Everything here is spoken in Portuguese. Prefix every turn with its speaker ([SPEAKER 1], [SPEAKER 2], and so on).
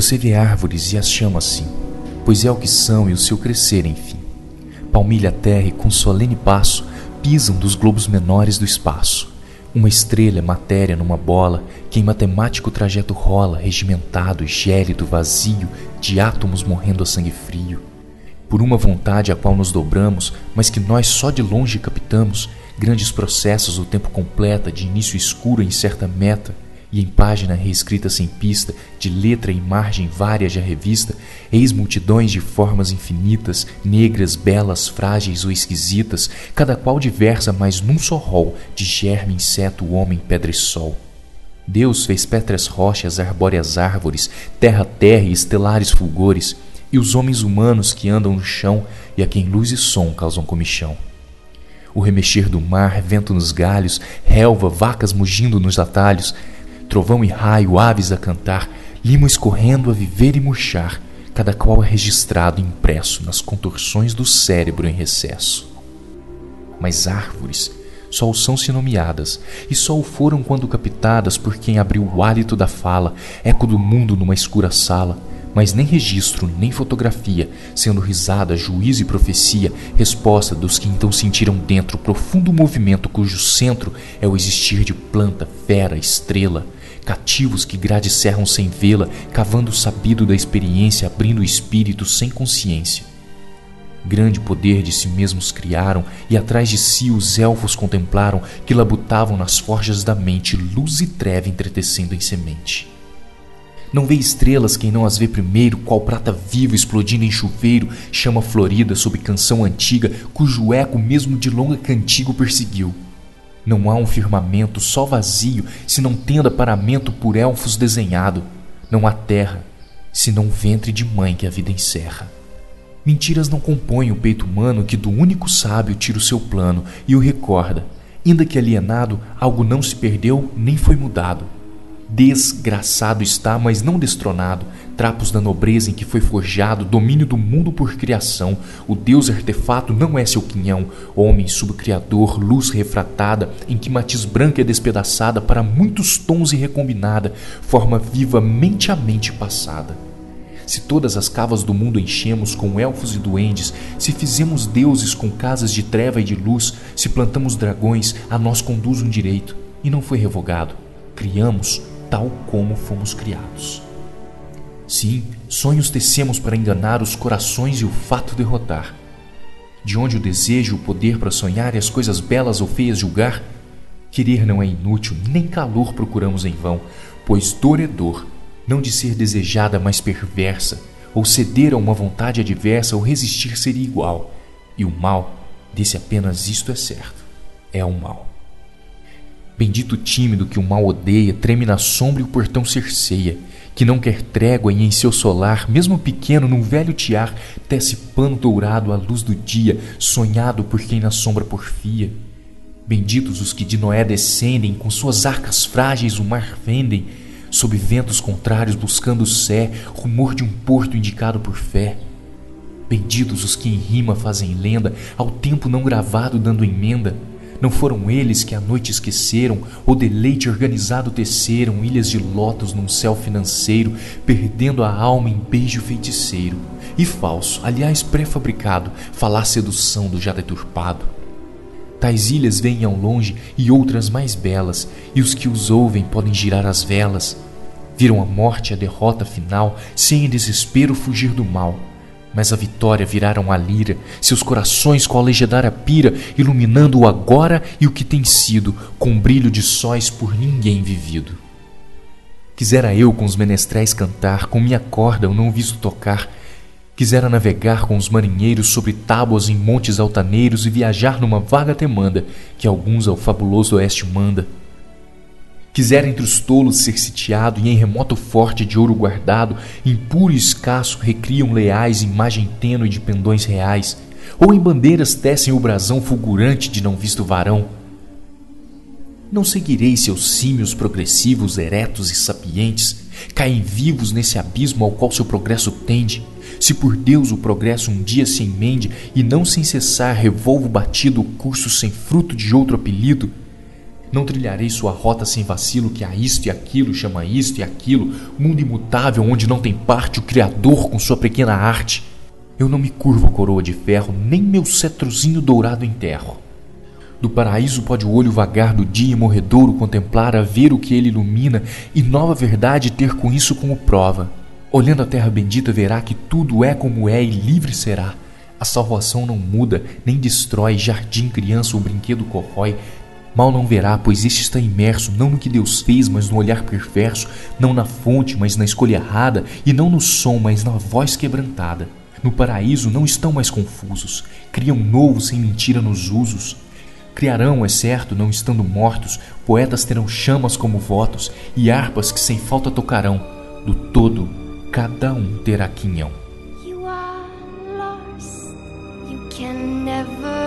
[SPEAKER 1] Você vê árvores e as chama assim, pois é o que são e o seu crescer, enfim. Palmilha a terra e com solene passo pisam dos globos menores do espaço. Uma estrela é matéria numa bola que em matemático trajeto rola, regimentado, gélido, vazio, de átomos morrendo a sangue frio. Por uma vontade a qual nos dobramos, mas que nós só de longe captamos, grandes processos o tempo completa, de início escuro em certa meta, e em página reescrita sem pista, de letra e margem várias já revista, eis multidões de formas infinitas, negras, belas, frágeis ou esquisitas, cada qual diversa, mas num só rol, de germe, inseto, homem, pedra e sol. Deus fez pétreas rochas, arbóreas árvores, terra, terra e estelares fulgores, e os homens humanos que andam no chão e a quem luz e som causam comichão. O remexer do mar, vento nos galhos, relva, vacas mugindo nos atalhos, trovão e raio, aves a cantar, limo escorrendo a viver e murchar, cada qual é registrado e impresso nas contorções do cérebro em recesso. Mas árvores só o são se nomeadas, e só o foram quando captadas por quem abriu o hálito da fala, eco do mundo numa escura sala, mas nem registro, nem fotografia, sendo risada, juízo e profecia, resposta dos que então sentiram dentro profundo movimento cujo centro é o existir de planta, fera, estrela, cativos que grade cerram sem vê-la, cavando o sabido da experiência, abrindo o espírito sem consciência. Grande poder de si mesmos criaram, e atrás de si os elfos contemplaram, que labutavam nas forjas da mente, luz e treva entretecendo em semente. Não vê estrelas quem não as vê primeiro, qual prata viva explodindo em chuveiro, chama florida sob canção antiga, cujo eco mesmo de longa cantigo perseguiu. Não há um firmamento só vazio, se não tenda paramento por elfos desenhado. Não há terra, senão ventre de mãe que a vida encerra. Mentiras não compõem o peito humano que do único sábio tira o seu plano e o recorda. Ainda que alienado, algo não se perdeu nem foi mudado. Desgraçado está, mas não destronado, trapos da nobreza em que foi forjado, domínio do mundo por criação. O Deus artefato não é seu quinhão, homem subcriador, luz refratada, em que matiz branca é despedaçada para muitos tons e recombinada, forma viva mente a mente passada. Se todas as cavas do mundo enchemos com elfos e duendes, se fizemos deuses com casas de treva e de luz, se plantamos dragões, a nós conduz um direito, e não foi revogado. Criamos tal como fomos criados. Sim, sonhos tecemos para enganar os corações e o fato derrotar. De onde o desejo, o poder para sonhar e as coisas belas ou feias julgar? Querer não é inútil, nem calor procuramos em vão, pois dor é dor, não de ser desejada, mas perversa, ou ceder a uma vontade adversa ou resistir seria igual. E o mal, desse apenas isto é certo, é o mal. Bendito tímido que o mal odeia, treme na sombra e o portão cerceia, que não quer trégua e em seu solar, mesmo pequeno, num velho tiar, tece pano dourado à luz do dia, sonhado por quem na sombra porfia. Benditos os que de Noé descendem, com suas arcas frágeis o mar vendem, sob ventos contrários buscando o sé, rumor de um porto indicado por fé. Benditos os que em rima fazem lenda, ao tempo não gravado dando emenda, não foram eles que a noite esqueceram, o deleite organizado teceram ilhas de lótus num céu financeiro, perdendo a alma em beijo feiticeiro. E falso, aliás pré-fabricado, falar sedução do já deturpado. Tais ilhas vêm ao longe e outras mais belas, e os que os ouvem podem girar as velas. Viram a morte a derrota final, sem em desespero fugir do mal mas a vitória viraram a lira, seus corações com a legendária pira, iluminando o agora e o que tem sido, com brilho de sóis por ninguém vivido. Quisera eu com os menestréis cantar, com minha corda eu não visto tocar, quisera navegar com os marinheiros sobre tábuas em montes altaneiros e viajar numa vaga temanda que alguns ao fabuloso oeste manda Quisera entre os tolos ser sitiado e em remoto forte de ouro guardado, impuro e escasso, recriam leais imagem tênue de pendões reais, ou em bandeiras tecem o brasão fulgurante de não visto varão. Não seguirei seus símios progressivos, eretos e sapientes, caem vivos nesse abismo ao qual seu progresso tende. Se por Deus o progresso um dia se emende e não sem cessar revolvo batido o curso sem fruto de outro apelido, Não trilharei sua rota sem vacilo, que há isto e aquilo chama isto e aquilo, mundo imutável onde não tem parte o Criador com sua pequena arte. Eu não me curvo a coroa de ferro, nem meu cetrozinho dourado enterro. Do paraíso pode o olho vagar do dia morredouro contemplar a ver o que ele ilumina e nova verdade ter com isso como prova. Olhando a terra bendita verá que tudo é como é e livre será. A salvação não muda, nem destrói, jardim, criança ou brinquedo corrói. Mal não verá, pois este está imerso não no que Deus fez, mas no olhar perverso, não na fonte, mas na escolha errada, e não no som, mas na voz quebrantada. No paraíso não estão mais confusos, criam novo sem mentira nos usos. Criarão, é certo, não estando mortos, poetas terão chamas como votos e harpas que sem falta tocarão. Do todo, cada um terá quinhão.
[SPEAKER 2] You are lost, you can never